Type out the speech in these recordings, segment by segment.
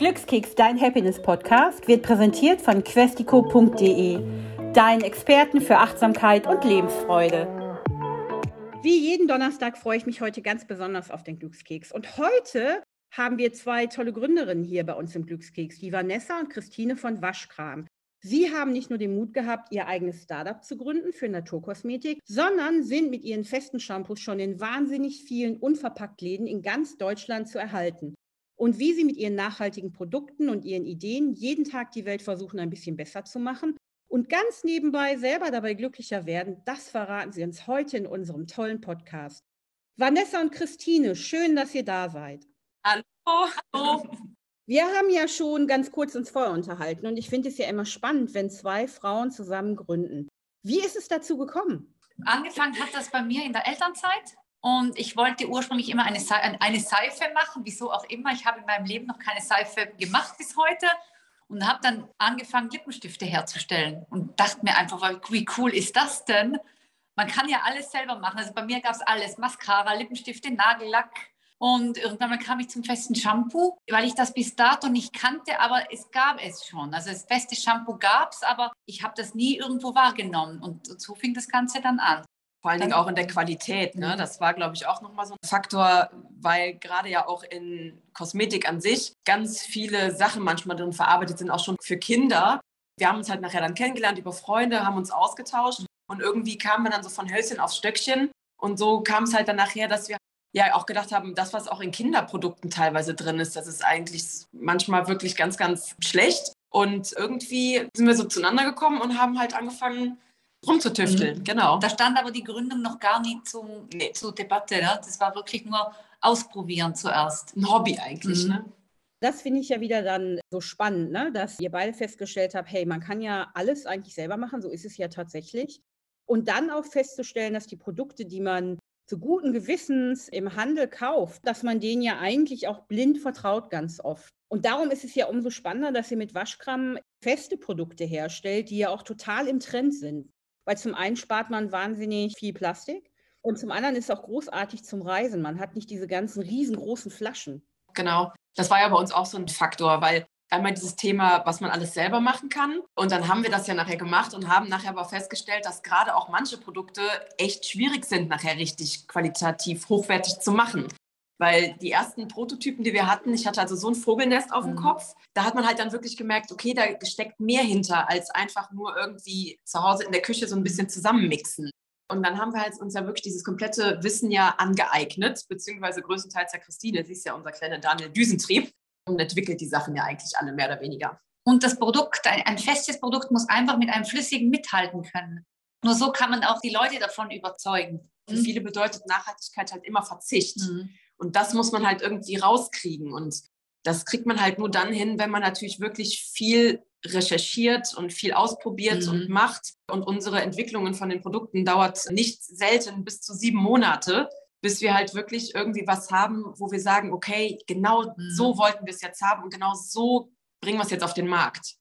Glückskeks, dein Happiness-Podcast, wird präsentiert von questico.de, deinen Experten für Achtsamkeit und Lebensfreude. Wie jeden Donnerstag freue ich mich heute ganz besonders auf den Glückskeks. Und heute haben wir zwei tolle Gründerinnen hier bei uns im Glückskeks, die Vanessa und Christine von Waschkram. Sie haben nicht nur den Mut gehabt, ihr eigenes Startup zu gründen für Naturkosmetik, sondern sind mit ihren festen Shampoos schon in wahnsinnig vielen Unverpacktläden in ganz Deutschland zu erhalten und wie sie mit ihren nachhaltigen Produkten und ihren Ideen jeden Tag die Welt versuchen, ein bisschen besser zu machen und ganz nebenbei selber dabei glücklicher werden, das verraten sie uns heute in unserem tollen Podcast. Vanessa und Christine, schön, dass ihr da seid. Hallo. Hallo. Wir haben ja schon ganz kurz uns vorher unterhalten und ich finde es ja immer spannend, wenn zwei Frauen zusammen gründen. Wie ist es dazu gekommen? Angefangen hat das bei mir in der Elternzeit. Und ich wollte ursprünglich immer eine, eine Seife machen, wieso auch immer. Ich habe in meinem Leben noch keine Seife gemacht bis heute und habe dann angefangen, Lippenstifte herzustellen und dachte mir einfach, wie cool ist das denn? Man kann ja alles selber machen. Also bei mir gab es alles, Mascara, Lippenstifte, Nagellack. Und irgendwann kam ich zum festen Shampoo, weil ich das bis dato nicht kannte, aber es gab es schon. Also das feste Shampoo gab es, aber ich habe das nie irgendwo wahrgenommen. Und so fing das Ganze dann an. Vor allen Dingen auch in der Qualität. Ne? Mhm. Das war, glaube ich, auch nochmal so ein Faktor, weil gerade ja auch in Kosmetik an sich ganz viele Sachen manchmal drin verarbeitet sind, auch schon für Kinder. Wir haben uns halt nachher dann kennengelernt über Freunde, haben uns ausgetauscht und irgendwie kamen wir dann so von Hölzchen aufs Stöckchen. Und so kam es halt dann nachher, dass wir ja auch gedacht haben, das, was auch in Kinderprodukten teilweise drin ist, das ist eigentlich manchmal wirklich ganz, ganz schlecht. Und irgendwie sind wir so zueinander gekommen und haben halt angefangen, rumzutüfteln, mhm. genau. Da stand aber die Gründung noch gar nicht zum, nee. zur Debatte. Ne? Das war wirklich nur ausprobieren zuerst. Ein Hobby eigentlich. Mhm. Ne? Das finde ich ja wieder dann so spannend, ne? dass ihr beide festgestellt habt, hey, man kann ja alles eigentlich selber machen, so ist es ja tatsächlich. Und dann auch festzustellen, dass die Produkte, die man zu guten Gewissens im Handel kauft, dass man denen ja eigentlich auch blind vertraut ganz oft. Und darum ist es ja umso spannender, dass ihr mit Waschkram feste Produkte herstellt, die ja auch total im Trend sind. Weil zum einen spart man wahnsinnig viel Plastik und zum anderen ist es auch großartig zum Reisen. Man hat nicht diese ganzen riesengroßen Flaschen. Genau. Das war ja bei uns auch so ein Faktor, weil einmal dieses Thema, was man alles selber machen kann. Und dann haben wir das ja nachher gemacht und haben nachher aber festgestellt, dass gerade auch manche Produkte echt schwierig sind, nachher richtig qualitativ hochwertig zu machen. Weil die ersten Prototypen, die wir hatten, ich hatte also so ein Vogelnest auf dem mhm. Kopf, da hat man halt dann wirklich gemerkt, okay, da steckt mehr hinter, als einfach nur irgendwie zu Hause in der Küche so ein bisschen zusammenmixen. Und dann haben wir halt uns ja wirklich dieses komplette Wissen ja angeeignet, beziehungsweise größtenteils der Christine, sie ist ja unser kleiner Daniel Düsentrieb und entwickelt die Sachen ja eigentlich alle mehr oder weniger. Und das Produkt, ein, ein festes Produkt muss einfach mit einem flüssigen mithalten können. Nur so kann man auch die Leute davon überzeugen. Für mhm. viele bedeutet Nachhaltigkeit halt immer Verzicht. Mhm. Und das muss man halt irgendwie rauskriegen. Und das kriegt man halt nur dann hin, wenn man natürlich wirklich viel recherchiert und viel ausprobiert mhm. und macht. Und unsere Entwicklungen von den Produkten dauert nicht selten bis zu sieben Monate, bis wir halt wirklich irgendwie was haben, wo wir sagen, okay, genau mhm. so wollten wir es jetzt haben und genau so bringen wir es jetzt auf den Markt.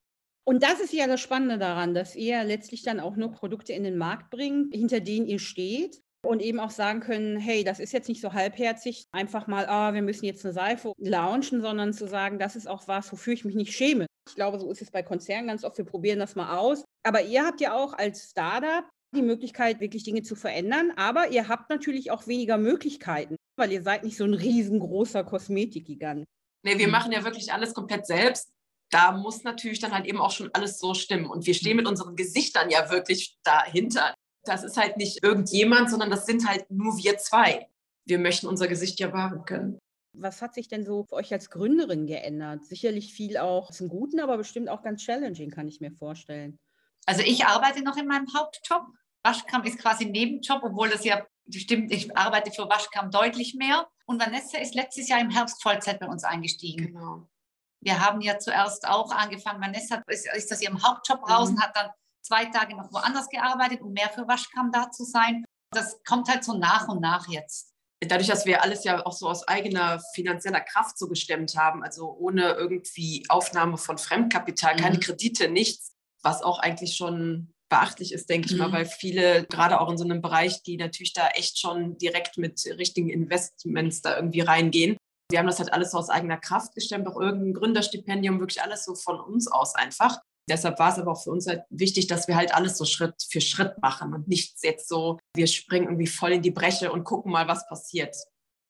Und das ist ja das Spannende daran, dass ihr letztlich dann auch nur Produkte in den Markt bringt, hinter denen ihr steht und eben auch sagen können, hey, das ist jetzt nicht so halbherzig, einfach mal, ah, wir müssen jetzt eine Seife launchen, sondern zu sagen, das ist auch was, wofür ich mich nicht schäme. Ich glaube, so ist es bei Konzernen ganz oft, wir probieren das mal aus. Aber ihr habt ja auch als Startup die Möglichkeit, wirklich Dinge zu verändern, aber ihr habt natürlich auch weniger Möglichkeiten, weil ihr seid nicht so ein riesengroßer Kosmetikgigant. Nee, wir machen ja wirklich alles komplett selbst. Da muss natürlich dann halt eben auch schon alles so stimmen. Und wir stehen mit unseren Gesichtern ja wirklich dahinter. Das ist halt nicht irgendjemand, sondern das sind halt nur wir zwei. Wir möchten unser Gesicht ja wahren können. Was hat sich denn so für euch als Gründerin geändert? Sicherlich viel auch zum Guten, aber bestimmt auch ganz challenging, kann ich mir vorstellen. Also ich arbeite noch in meinem Hauptjob. Waschkram ist quasi ein Nebenjob, obwohl das ja stimmt, ich arbeite für Waschkram deutlich mehr. Und Vanessa ist letztes Jahr im Herbst Vollzeit bei uns eingestiegen. Genau. Wir haben ja zuerst auch angefangen, Vanessa ist, ist das ihrem Hauptjob raus mhm. und hat dann zwei Tage noch woanders gearbeitet, um mehr für Waschkram da zu sein. Das kommt halt so nach und nach jetzt. Dadurch, dass wir alles ja auch so aus eigener finanzieller Kraft so gestemmt haben, also ohne irgendwie Aufnahme von Fremdkapital, mhm. keine Kredite, nichts, was auch eigentlich schon beachtlich ist, denke ich mhm. mal, weil viele, gerade auch in so einem Bereich, die natürlich da echt schon direkt mit richtigen Investments da irgendwie reingehen, Wir haben das halt alles so aus eigener Kraft gestemmt, auch irgendein Gründerstipendium, wirklich alles so von uns aus einfach. Deshalb war es aber auch für uns halt wichtig, dass wir halt alles so Schritt für Schritt machen und nicht jetzt so, wir springen irgendwie voll in die Breche und gucken mal, was passiert.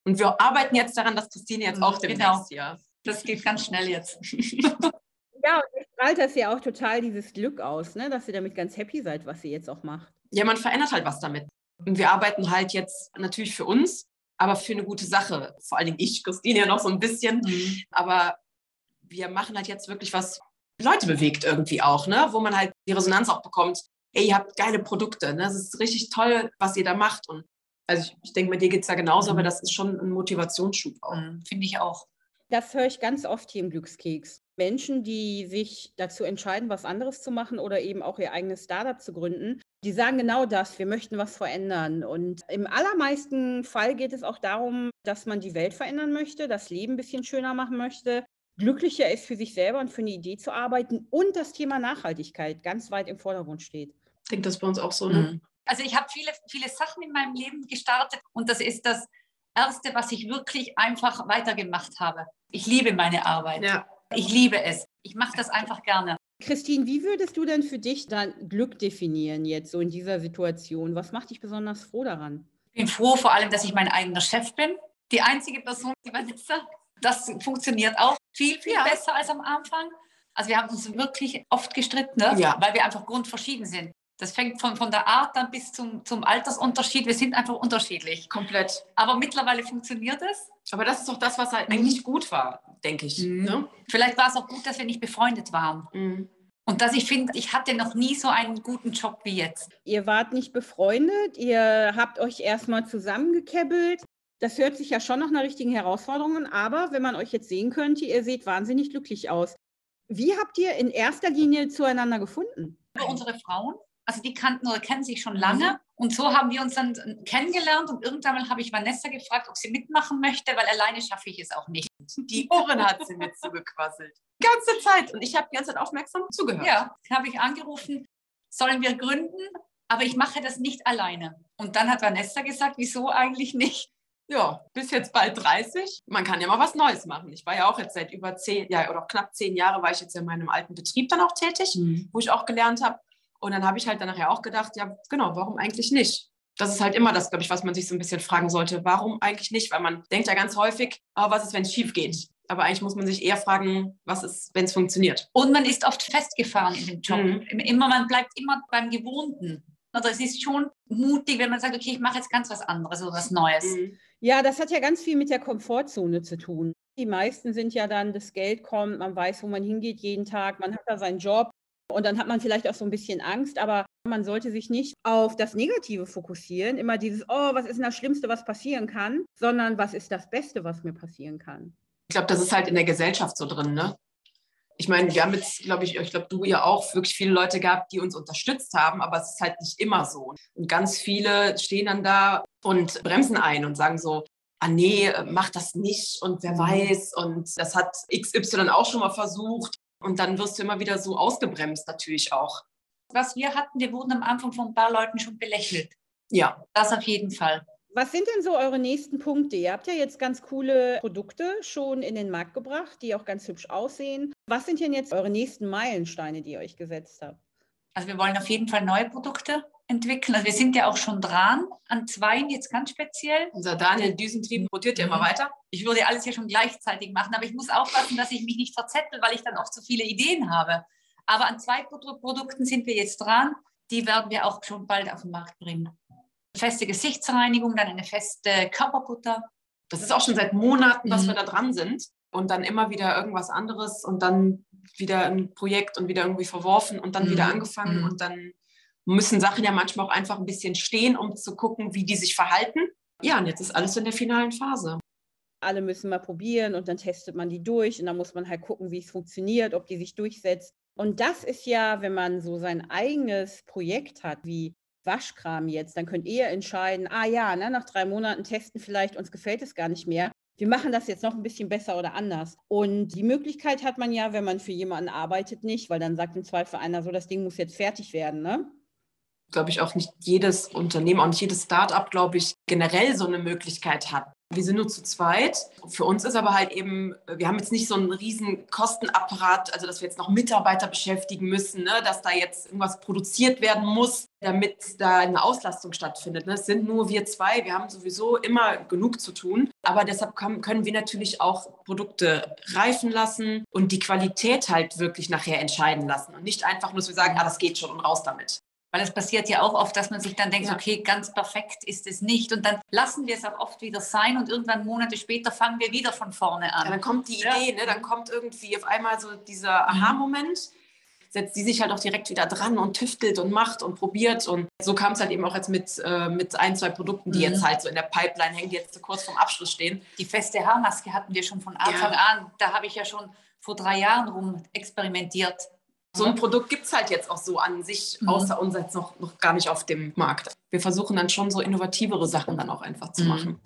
Und wir arbeiten jetzt daran, dass Christine jetzt auch demnächst genau. hier. Das geht ganz schnell jetzt. ja, und ihr strahlt das ja auch total dieses Glück aus, ne? dass ihr damit ganz happy seid, was ihr jetzt auch macht. Ja, man verändert halt was damit. Und wir arbeiten halt jetzt natürlich für uns, aber für eine gute Sache. Vor allen Dingen ich, Christine ja noch so ein bisschen. Mhm. Aber wir machen halt jetzt wirklich was Leute bewegt irgendwie auch, ne? wo man halt die Resonanz auch bekommt. Ey, ihr habt geile Produkte, ne? Das ist richtig toll, was ihr da macht. Und also ich, ich denke, bei dir geht es ja genauso, mhm. aber das ist schon ein Motivationsschub auch. Mhm, Finde ich auch. Das höre ich ganz oft hier im Glückskeks. Menschen, die sich dazu entscheiden, was anderes zu machen oder eben auch ihr eigenes Startup zu gründen, die sagen genau das, wir möchten was verändern. Und im allermeisten Fall geht es auch darum, dass man die Welt verändern möchte, das Leben ein bisschen schöner machen möchte, glücklicher ist für sich selber und für eine Idee zu arbeiten und das Thema Nachhaltigkeit ganz weit im Vordergrund steht. Ich denke, das ist bei uns auch so. Ne? Mhm. Also ich habe viele, viele Sachen in meinem Leben gestartet und das ist das Erste, was ich wirklich einfach weitergemacht habe. Ich liebe meine Arbeit. Ja. Ich liebe es. Ich mache das einfach gerne. Christine, wie würdest du denn für dich dann Glück definieren jetzt so in dieser Situation? Was macht dich besonders froh daran? Ich bin froh vor allem, dass ich mein eigener Chef bin. Die einzige Person, die Vanessa, das funktioniert auch viel, viel ja. besser als am Anfang. Also wir haben uns wirklich oft gestritten, ne? ja. weil wir einfach grundverschieden sind. Das fängt von, von der Art dann bis zum, zum Altersunterschied. Wir sind einfach unterschiedlich. Komplett. Aber mittlerweile funktioniert es. Aber das ist doch das, was halt mhm. eigentlich gut war, denke ich. Mhm. Ne? Vielleicht war es auch gut, dass wir nicht befreundet waren. Mhm. Und dass ich finde, ich hatte noch nie so einen guten Job wie jetzt. Ihr wart nicht befreundet, ihr habt euch erstmal zusammengekebbelt. Das hört sich ja schon nach einer richtigen Herausforderung an, aber wenn man euch jetzt sehen könnte, ihr seht wahnsinnig glücklich aus. Wie habt ihr in erster Linie zueinander gefunden? Über unsere Frauen also die kannten oder kennen sich schon lange. Mhm. Und so haben wir uns dann kennengelernt und irgendwann mal habe ich Vanessa gefragt, ob sie mitmachen möchte, weil alleine schaffe ich es auch nicht. Die Ohren hat sie mir zugequasselt. Die ganze Zeit. Und ich habe die ganze Zeit aufmerksam zugehört. Ja, habe ich angerufen, sollen wir gründen? Aber ich mache das nicht alleine. Und dann hat Vanessa gesagt, wieso eigentlich nicht? Ja, bis jetzt bald 30. Man kann ja mal was Neues machen. Ich war ja auch jetzt seit über zehn, ja, oder knapp zehn Jahre war ich jetzt in meinem alten Betrieb dann auch tätig, mhm. wo ich auch gelernt habe. Und dann habe ich halt dann nachher auch gedacht, ja, genau, warum eigentlich nicht? Das ist halt immer das, glaube ich, was man sich so ein bisschen fragen sollte. Warum eigentlich nicht? Weil man denkt ja ganz häufig, oh, was ist, wenn es schief geht? Aber eigentlich muss man sich eher fragen, was ist, wenn es funktioniert? Und man ist oft festgefahren in dem Job. Mhm. Immer, man bleibt immer beim Gewohnten. Also es ist schon mutig, wenn man sagt, okay, ich mache jetzt ganz was anderes oder was Neues. Mhm. Ja, das hat ja ganz viel mit der Komfortzone zu tun. Die meisten sind ja dann, das Geld kommt, man weiß, wo man hingeht jeden Tag, man hat da seinen Job und dann hat man vielleicht auch so ein bisschen Angst, aber man sollte sich nicht auf das Negative fokussieren, immer dieses, oh, was ist denn das Schlimmste, was passieren kann, sondern was ist das Beste, was mir passieren kann. Ich glaube, das ist halt in der Gesellschaft so drin, ne? Ich meine, wir haben jetzt, glaube ich, ich glaube, du ja auch wirklich viele Leute gehabt, die uns unterstützt haben, aber es ist halt nicht immer so. Und ganz viele stehen dann da und bremsen ein und sagen so, ah nee, mach das nicht und wer mhm. weiß und das hat XY auch schon mal versucht und dann wirst du immer wieder so ausgebremst natürlich auch. Was wir hatten, wir wurden am Anfang von ein paar Leuten schon belächelt. Ja. Das auf jeden Fall. Was sind denn so eure nächsten Punkte? Ihr habt ja jetzt ganz coole Produkte schon in den Markt gebracht, die auch ganz hübsch aussehen. Was sind denn jetzt eure nächsten Meilensteine, die ihr euch gesetzt habt? Also wir wollen auf jeden Fall neue Produkte entwickeln. Also wir sind ja auch schon dran an zwei jetzt ganz speziell. Unser Daniel Düsentrieb rotiert ja immer mhm. weiter. Ich würde alles hier schon gleichzeitig machen, aber ich muss aufpassen, dass ich mich nicht verzettel, weil ich dann oft so viele Ideen habe. Aber an zwei Produkten sind wir jetzt dran. Die werden wir auch schon bald auf den Markt bringen. Feste Gesichtsreinigung, dann eine feste Körperbutter. Das ist auch schon seit Monaten, dass mhm. wir da dran sind. Und dann immer wieder irgendwas anderes und dann wieder ein Projekt und wieder irgendwie verworfen und dann mhm. wieder angefangen mhm. und dann müssen Sachen ja manchmal auch einfach ein bisschen stehen, um zu gucken, wie die sich verhalten. Ja, und jetzt ist alles in der finalen Phase. Alle müssen mal probieren und dann testet man die durch und dann muss man halt gucken, wie es funktioniert, ob die sich durchsetzt. Und das ist ja, wenn man so sein eigenes Projekt hat, wie Waschkram jetzt, dann könnt ihr entscheiden, ah ja, ne, nach drei Monaten testen vielleicht, uns gefällt es gar nicht mehr. Wir machen das jetzt noch ein bisschen besser oder anders. Und die Möglichkeit hat man ja, wenn man für jemanden arbeitet, nicht, weil dann sagt im Zweifel einer so, das Ding muss jetzt fertig werden. Ne? glaube ich, auch nicht jedes Unternehmen, auch nicht jedes Start-up, glaube ich, generell so eine Möglichkeit hat. Wir sind nur zu zweit. Für uns ist aber halt eben, wir haben jetzt nicht so einen riesen Kostenapparat, also dass wir jetzt noch Mitarbeiter beschäftigen müssen, ne? dass da jetzt irgendwas produziert werden muss, damit da eine Auslastung stattfindet. Ne? Es sind nur wir zwei, wir haben sowieso immer genug zu tun. Aber deshalb können wir natürlich auch Produkte reifen lassen und die Qualität halt wirklich nachher entscheiden lassen. Und nicht einfach nur, dass wir sagen, ah, das geht schon und raus damit. Weil es passiert ja auch oft, dass man sich dann denkt, ja. okay, ganz perfekt ist es nicht. Und dann lassen wir es auch oft wieder sein und irgendwann Monate später fangen wir wieder von vorne an. Ja, dann kommt die Idee, ja. ne? dann kommt irgendwie auf einmal so dieser Aha-Moment, setzt sie sich halt auch direkt wieder dran und tüftelt und macht und probiert. Und so kam es halt eben auch jetzt mit, äh, mit ein, zwei Produkten, die mhm. jetzt halt so in der Pipeline hängen, die jetzt so kurz vorm Abschluss stehen. Die feste Haarmaske hatten wir schon von Anfang an. Da habe ich ja schon vor drei Jahren rum experimentiert so ein Produkt gibt es halt jetzt auch so an sich, mhm. außer uns jetzt noch, noch gar nicht auf dem Markt. Wir versuchen dann schon so innovativere Sachen dann auch einfach zu mhm. machen.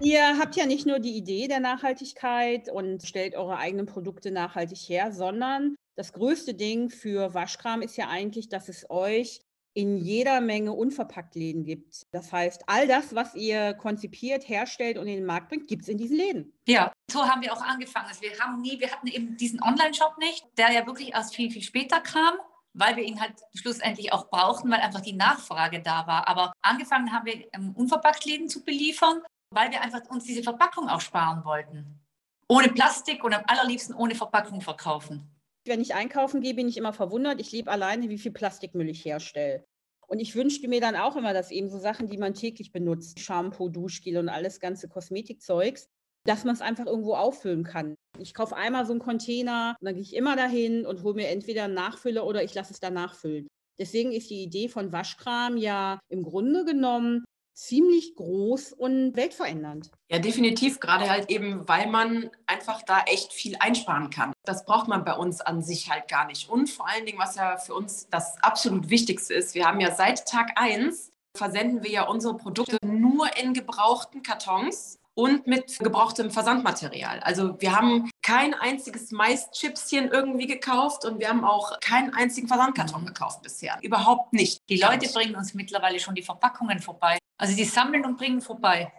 Ihr habt ja nicht nur die Idee der Nachhaltigkeit und stellt eure eigenen Produkte nachhaltig her, sondern das größte Ding für Waschkram ist ja eigentlich, dass es euch in jeder Menge Unverpacktläden gibt. Das heißt, all das, was ihr konzipiert, herstellt und in den Markt bringt, gibt es in diesen Läden. Ja, so haben wir auch angefangen. Also wir haben nie, wir hatten eben diesen Online-Shop nicht, der ja wirklich erst viel, viel später kam weil wir ihn halt schlussendlich auch brauchten, weil einfach die Nachfrage da war. Aber angefangen haben wir ähm, Unverpacktläden zu beliefern, weil wir einfach uns diese Verpackung auch sparen wollten. Ohne Plastik und am allerliebsten ohne Verpackung verkaufen. Wenn ich einkaufen gehe, bin ich immer verwundert. Ich lebe alleine, wie viel Plastikmüll ich herstelle. Und ich wünschte mir dann auch immer, dass eben so Sachen, die man täglich benutzt, Shampoo, Duschgel und alles ganze Kosmetikzeugs, dass man es einfach irgendwo auffüllen kann. Ich kaufe einmal so einen Container und dann gehe ich immer dahin und hole mir entweder einen Nachfüller oder ich lasse es da nachfüllen. Deswegen ist die Idee von Waschkram ja im Grunde genommen ziemlich groß und weltverändernd. Ja, definitiv, gerade halt eben, weil man einfach da echt viel einsparen kann. Das braucht man bei uns an sich halt gar nicht. Und vor allen Dingen, was ja für uns das absolut Wichtigste ist, wir haben ja seit Tag 1 versenden wir ja unsere Produkte nur in gebrauchten Kartons und mit gebrauchtem Versandmaterial. Also wir haben kein einziges Maischipschen irgendwie gekauft und wir haben auch keinen einzigen Versandkarton mhm. gekauft bisher. Überhaupt nicht. Die Leute bringen uns mittlerweile schon die Verpackungen vorbei. Also die sammeln und bringen vorbei.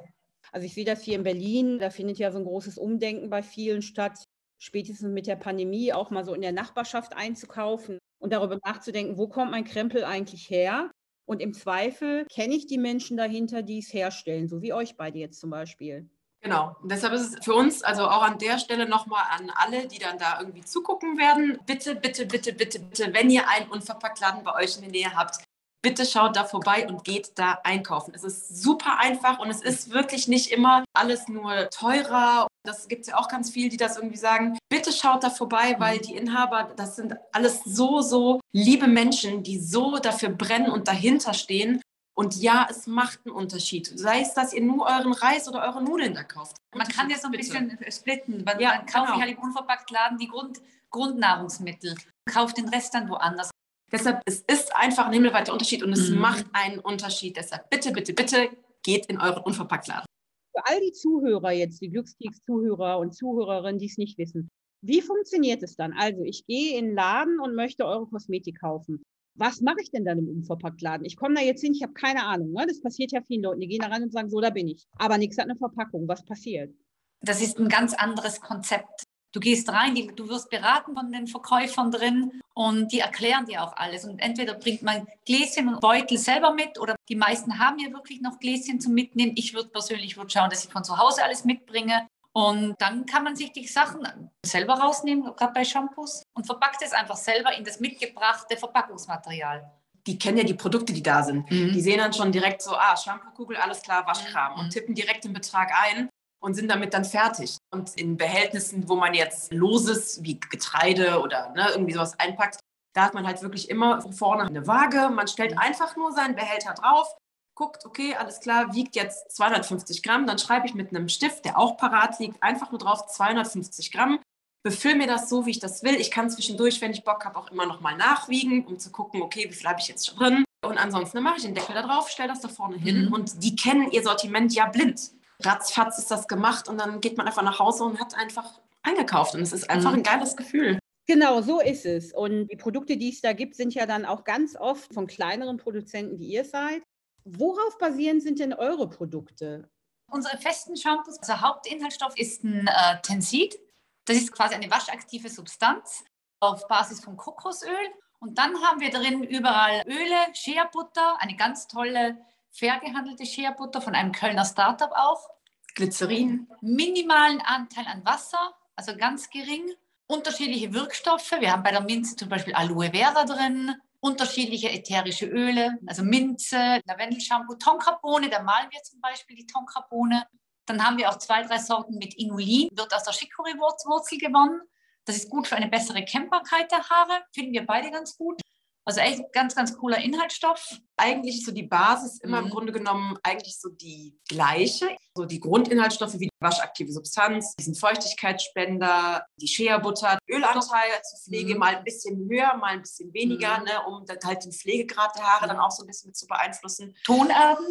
Also ich sehe das hier in Berlin, da findet ja so ein großes Umdenken bei vielen statt, spätestens mit der Pandemie auch mal so in der Nachbarschaft einzukaufen und darüber nachzudenken, wo kommt mein Krempel eigentlich her? Und im Zweifel kenne ich die Menschen dahinter, die es herstellen, so wie euch beide jetzt zum Beispiel. Genau. Und deshalb ist es für uns, also auch an der Stelle nochmal an alle, die dann da irgendwie zugucken werden, bitte, bitte, bitte, bitte, bitte, wenn ihr einen Unverpacktladen bei euch in der Nähe habt, bitte schaut da vorbei und geht da einkaufen. Es ist super einfach und es ist wirklich nicht immer alles nur teurer. Das gibt es ja auch ganz viel, die das irgendwie sagen. Bitte schaut da vorbei, weil die Inhaber, das sind alles so, so liebe Menschen, die so dafür brennen und dahinter stehen. Und ja, es macht einen Unterschied. Sei es, dass ihr nur euren Reis oder eure Nudeln da kauft. Man kann ja so ein bisschen splitten. Man, ja, man kauft genau. halt im Unverpacktladen die Grund, Grundnahrungsmittel, kauft den Rest dann woanders. Deshalb, es ist einfach ein himmelweiter Unterschied und es mhm. macht einen Unterschied. Deshalb bitte, bitte, bitte geht in euren Unverpacktladen. Für all die Zuhörer jetzt, die Glückskeks-Zuhörer und Zuhörerinnen, die es nicht wissen, wie funktioniert es dann? Also, ich gehe in den Laden und möchte eure Kosmetik kaufen. Was mache ich denn dann im Unverpacktladen? Ich komme da jetzt hin, ich habe keine Ahnung. Ne? Das passiert ja vielen Leuten. Die gehen da rein und sagen, so, da bin ich. Aber nichts hat eine Verpackung. Was passiert? Das ist ein ganz anderes Konzept. Du gehst rein, die, du wirst beraten von den Verkäufern drin und die erklären dir auch alles. Und entweder bringt man Gläschen und Beutel selber mit oder die meisten haben ja wirklich noch Gläschen zum Mitnehmen. Ich würde persönlich würd schauen, dass ich von zu Hause alles mitbringe. Und dann kann man sich die Sachen selber rausnehmen, gerade bei Shampoos, und verpackt es einfach selber in das mitgebrachte Verpackungsmaterial die kennen ja die Produkte, die da sind. Mhm. Die sehen dann schon direkt so, ah, Shampoo-Kugel, alles klar, Waschkram mhm. und tippen direkt den Betrag ein und sind damit dann fertig. Und in Behältnissen, wo man jetzt Loses wie Getreide oder ne, irgendwie sowas einpackt, da hat man halt wirklich immer vorne eine Waage. Man stellt einfach nur seinen Behälter drauf, guckt, okay, alles klar, wiegt jetzt 250 Gramm. Dann schreibe ich mit einem Stift, der auch parat liegt, einfach nur drauf 250 Gramm. Befülle mir das so, wie ich das will. Ich kann zwischendurch, wenn ich Bock habe, auch immer noch mal nachwiegen, um zu gucken, okay, wie viel habe ich jetzt schon drin. Und ansonsten mache ich den Deckel da drauf, stelle das da vorne hin mhm. und die kennen ihr Sortiment ja blind ratzfatz ist das gemacht und dann geht man einfach nach Hause und hat einfach eingekauft. Und es ist einfach mhm. ein geiles Gefühl. Genau, so ist es. Und die Produkte, die es da gibt, sind ja dann auch ganz oft von kleineren Produzenten, wie ihr seid. Worauf basierend sind denn eure Produkte? Unsere festen Shampoos, unser Hauptinhaltsstoff ist ein äh, Tensid. Das ist quasi eine waschaktive Substanz auf Basis von Kokosöl. Und dann haben wir drin überall Öle, Shea-Butter, eine ganz tolle fair gehandelte Shea-Butter von einem Kölner Startup auch. Glycerin. Minimalen Anteil an Wasser, also ganz gering unterschiedliche Wirkstoffe. Wir haben bei der Minze zum Beispiel Aloe Vera drin, unterschiedliche ätherische Öle, also Minze, Lavendelshampoo, Tonkabohne, da malen wir zum Beispiel die Tonkabohne. Dann haben wir auch zwei, drei Sorten mit Inulin, wird aus der Chicorée-Wurzel gewonnen. Das ist gut für eine bessere Kämmbarkeit der Haare, finden wir beide ganz gut. Also echt ganz, ganz cooler Inhaltsstoff. Eigentlich so die Basis immer mhm. im Grunde genommen eigentlich so die gleiche. So die Grundinhaltsstoffe wie die waschaktive Substanz, diesen Feuchtigkeitsspender, die Shea-Butter, Ölanteil zur Pflege mhm. mal ein bisschen höher, mal ein bisschen weniger, mhm. ne, um dann halt den Pflegegrad der Haare dann auch so ein bisschen mit zu beeinflussen. Tonerben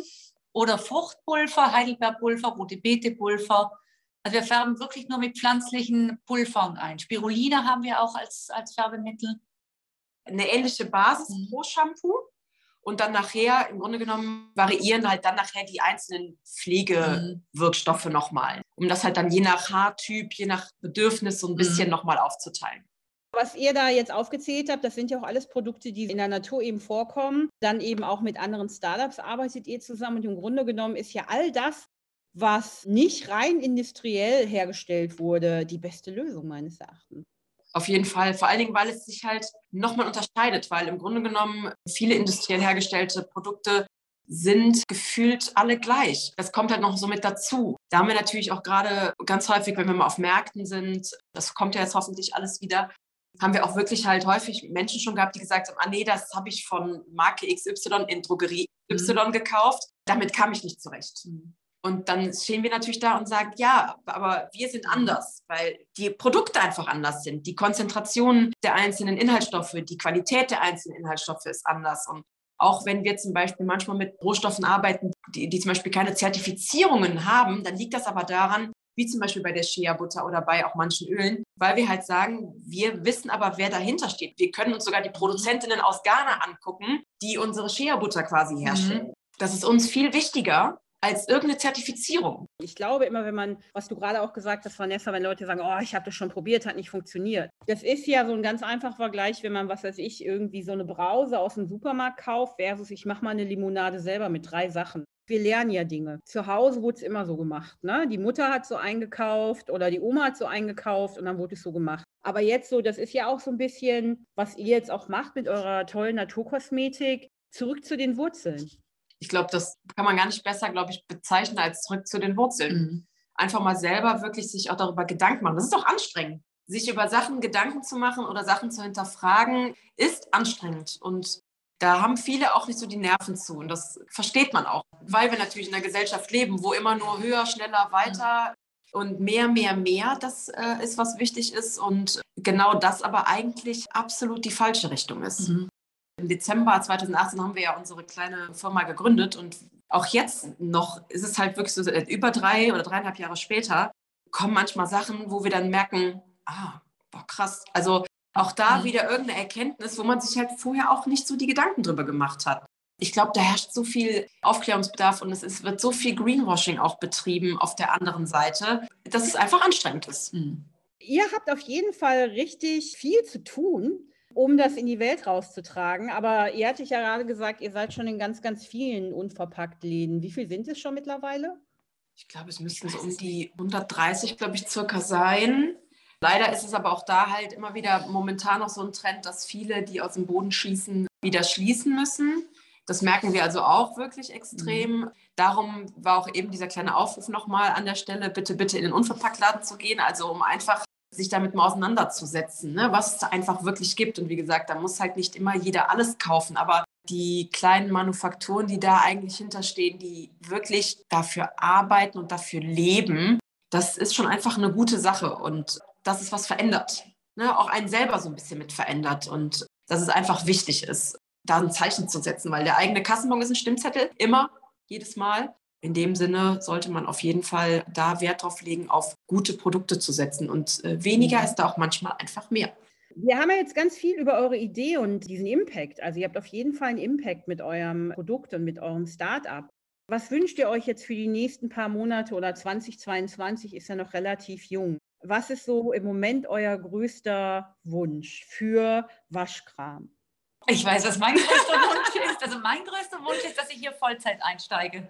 oder Fruchtpulver, Heidelbeerpulver, rote Beetepulver. Also wir färben wirklich nur mit pflanzlichen Pulvern ein. Spirulina haben wir auch als, als Färbemittel eine ähnliche Basis mhm. pro Shampoo. Und dann nachher, im Grunde genommen, variieren halt dann nachher die einzelnen Pflegewirkstoffe mhm. nochmal, um das halt dann je nach Haartyp, je nach Bedürfnis so ein bisschen mhm. nochmal aufzuteilen. Was ihr da jetzt aufgezählt habt, das sind ja auch alles Produkte, die in der Natur eben vorkommen. Dann eben auch mit anderen Startups arbeitet ihr zusammen. Und im Grunde genommen ist ja all das, was nicht rein industriell hergestellt wurde, die beste Lösung meines Erachtens. Auf jeden Fall, vor allen Dingen, weil es sich halt nochmal unterscheidet, weil im Grunde genommen viele industriell hergestellte Produkte sind gefühlt alle gleich. Das kommt halt noch so mit dazu. Da haben wir natürlich auch gerade ganz häufig, wenn wir mal auf Märkten sind, das kommt ja jetzt hoffentlich alles wieder, haben wir auch wirklich halt häufig Menschen schon gehabt, die gesagt haben, ah nee, das habe ich von Marke XY in Drogerie Y mhm. gekauft. Damit kam ich nicht zurecht. Mhm. Und dann stehen wir natürlich da und sagen, ja, aber wir sind anders, weil die Produkte einfach anders sind. Die Konzentration der einzelnen Inhaltsstoffe, die Qualität der einzelnen Inhaltsstoffe ist anders. Und auch wenn wir zum Beispiel manchmal mit Rohstoffen arbeiten, die, die zum Beispiel keine Zertifizierungen haben, dann liegt das aber daran, wie zum Beispiel bei der Shea-Butter oder bei auch manchen Ölen, weil wir halt sagen, wir wissen aber, wer dahinter steht. Wir können uns sogar die Produzentinnen aus Ghana angucken, die unsere Shea-Butter quasi herstellen. Mhm. Das ist uns viel wichtiger, als irgendeine Zertifizierung. Ich glaube immer, wenn man, was du gerade auch gesagt hast, Vanessa, wenn Leute sagen, oh, ich habe das schon probiert, hat nicht funktioniert. Das ist ja so ein ganz einfacher Vergleich, wenn man, was weiß ich, irgendwie so eine Brause aus dem Supermarkt kauft versus ich mache mal eine Limonade selber mit drei Sachen. Wir lernen ja Dinge. Zu Hause wurde es immer so gemacht. Ne? Die Mutter hat so eingekauft oder die Oma hat so eingekauft und dann wurde es so gemacht. Aber jetzt so, das ist ja auch so ein bisschen, was ihr jetzt auch macht mit eurer tollen Naturkosmetik, zurück zu den Wurzeln ich glaube, das kann man gar nicht besser, glaube ich, bezeichnen als zurück zu den Wurzeln. Mhm. Einfach mal selber wirklich sich auch darüber Gedanken machen. Das ist auch anstrengend. Sich über Sachen Gedanken zu machen oder Sachen zu hinterfragen, ist anstrengend. Und da haben viele auch nicht so die Nerven zu. Und das versteht man auch, weil wir natürlich in einer Gesellschaft leben, wo immer nur höher, schneller, weiter und mehr, mehr, mehr, das äh, ist, was wichtig ist. Und genau das aber eigentlich absolut die falsche Richtung ist. Mhm. Im Dezember 2018 haben wir ja unsere kleine Firma gegründet und auch jetzt noch ist es halt wirklich so, über drei oder dreieinhalb Jahre später kommen manchmal Sachen, wo wir dann merken, ah, boah, krass. Also auch da mhm. wieder irgendeine Erkenntnis, wo man sich halt vorher auch nicht so die Gedanken drüber gemacht hat. Ich glaube, da herrscht so viel Aufklärungsbedarf und es ist, wird so viel Greenwashing auch betrieben auf der anderen Seite, dass es einfach anstrengend ist. Mhm. Ihr habt auf jeden Fall richtig viel zu tun um das in die Welt rauszutragen. Aber ihr hattet ja gerade gesagt, ihr seid schon in ganz, ganz vielen unverpackt Läden. Wie viel sind es schon mittlerweile? Ich glaube, es müssten so um die 130, glaube ich, circa sein. Leider ist es aber auch da halt immer wieder momentan noch so ein Trend, dass viele, die aus dem Boden schießen, wieder schließen müssen. Das merken wir also auch wirklich extrem. Mhm. Darum war auch eben dieser kleine Aufruf nochmal an der Stelle, bitte, bitte in den Unverpacktladen zu gehen, also um einfach sich damit mal auseinanderzusetzen, ne? was es da einfach wirklich gibt. Und wie gesagt, da muss halt nicht immer jeder alles kaufen, aber die kleinen Manufakturen, die da eigentlich hinterstehen, die wirklich dafür arbeiten und dafür leben, das ist schon einfach eine gute Sache und das ist was verändert. Ne? Auch einen selber so ein bisschen mit verändert und dass es einfach wichtig ist, da ein Zeichen zu setzen, weil der eigene Kassenbon ist ein Stimmzettel, immer, jedes Mal in dem Sinne sollte man auf jeden Fall da Wert drauf legen, auf gute Produkte zu setzen. Und äh, weniger mhm. ist da auch manchmal einfach mehr. Wir haben ja jetzt ganz viel über eure Idee und diesen Impact. Also ihr habt auf jeden Fall einen Impact mit eurem Produkt und mit eurem Startup. Was wünscht ihr euch jetzt für die nächsten paar Monate oder 2022 ist ja noch relativ jung? Was ist so im Moment euer größter Wunsch für Waschkram? Ich weiß, was mein größter Wunsch ist. Also mein größter Wunsch ist, dass ich hier Vollzeit einsteige.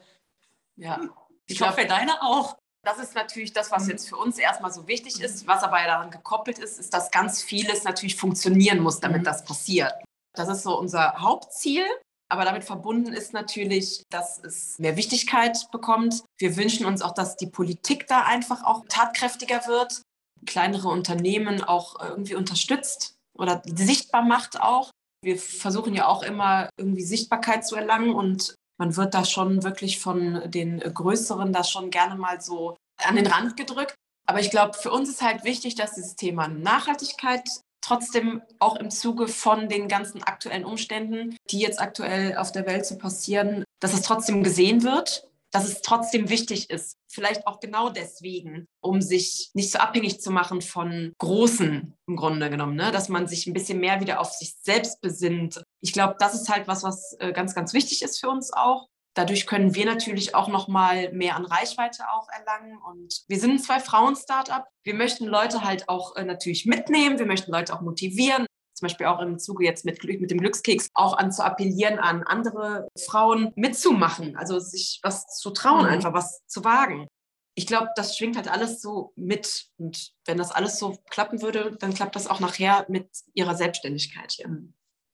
Ja. Ich, ich hoffe, deiner auch. Das ist natürlich das, was jetzt für uns erstmal so wichtig ist. Was aber daran gekoppelt ist, ist, dass ganz vieles natürlich funktionieren muss, damit mhm. das passiert. Das ist so unser Hauptziel. Aber damit verbunden ist natürlich, dass es mehr Wichtigkeit bekommt. Wir wünschen uns auch, dass die Politik da einfach auch tatkräftiger wird, kleinere Unternehmen auch irgendwie unterstützt oder sichtbar macht auch. Wir versuchen ja auch immer irgendwie Sichtbarkeit zu erlangen und man wird da schon wirklich von den Größeren da schon gerne mal so an den Rand gedrückt. Aber ich glaube, für uns ist halt wichtig, dass dieses Thema Nachhaltigkeit trotzdem auch im Zuge von den ganzen aktuellen Umständen, die jetzt aktuell auf der Welt so passieren, dass es trotzdem gesehen wird, dass es trotzdem wichtig ist. Vielleicht auch genau deswegen, um sich nicht so abhängig zu machen von Großen im Grunde genommen, ne? dass man sich ein bisschen mehr wieder auf sich selbst besinnt. Ich glaube, das ist halt was, was äh, ganz, ganz wichtig ist für uns auch. Dadurch können wir natürlich auch noch mal mehr an Reichweite auch erlangen. Und wir sind ein Zwei-Frauen-Startup. Wir möchten Leute halt auch äh, natürlich mitnehmen. Wir möchten Leute auch motivieren. Zum Beispiel auch im Zuge jetzt mit, mit dem Glückskeks auch an zu appellieren an andere Frauen mitzumachen. Also sich was zu trauen, mhm. einfach was zu wagen. Ich glaube, das schwingt halt alles so mit. Und wenn das alles so klappen würde, dann klappt das auch nachher mit ihrer Selbstständigkeit hier.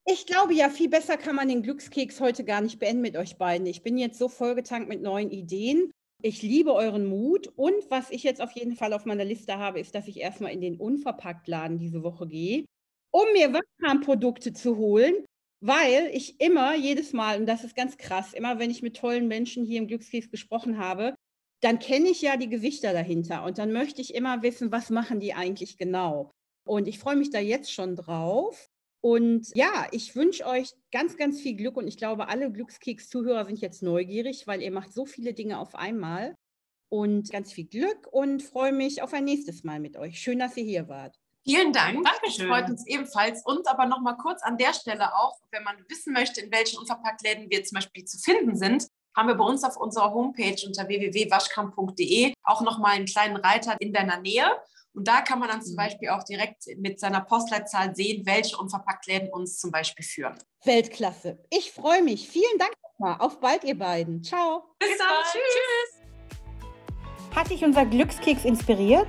Ich glaube ja, viel besser kann man den Glückskeks heute gar nicht beenden mit euch beiden. Ich bin jetzt so vollgetankt mit neuen Ideen. Ich liebe euren Mut. Und was ich jetzt auf jeden Fall auf meiner Liste habe, ist, dass ich erstmal in den Unverpacktladen diese Woche gehe, um mir Wachkram-Produkte zu holen, weil ich immer, jedes Mal, und das ist ganz krass, immer wenn ich mit tollen Menschen hier im Glückskeks gesprochen habe, dann kenne ich ja die Gesichter dahinter und dann möchte ich immer wissen, was machen die eigentlich genau. Und ich freue mich da jetzt schon drauf. Und ja, ich wünsche euch ganz, ganz viel Glück und ich glaube, alle Glückskeks-Zuhörer sind jetzt neugierig, weil ihr macht so viele Dinge auf einmal. Und ganz viel Glück und freue mich auf ein nächstes Mal mit euch. Schön, dass ihr hier wart. Vielen Dank. Dankeschön. Das freut uns ebenfalls. Und aber noch mal kurz an der Stelle auch, wenn man wissen möchte, in welchen Unverpacktläden wir zum Beispiel zu finden sind, haben wir bei uns auf unserer Homepage unter www.waschkram.de auch noch mal einen kleinen Reiter in deiner Nähe. Und da kann man dann zum mhm. Beispiel auch direkt mit seiner Postleitzahl sehen, welche Unverpacktläden uns zum Beispiel führen. Weltklasse. Ich freue mich. Vielen Dank nochmal. Auf bald, ihr beiden. Ciao. Bis, Bis dann. Tschüss. Hat dich unser Glückskeks inspiriert?